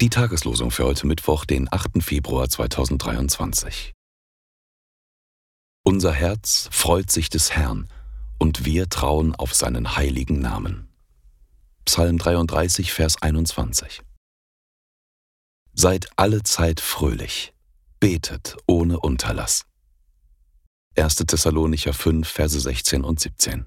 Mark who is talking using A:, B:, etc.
A: Die Tageslosung für heute Mittwoch, den 8. Februar 2023. Unser Herz freut sich des Herrn, und wir trauen auf seinen heiligen Namen. Psalm 33, Vers 21. Seid alle Zeit fröhlich, betet ohne Unterlass. 1. Thessalonicher 5, Verse 16 und 17.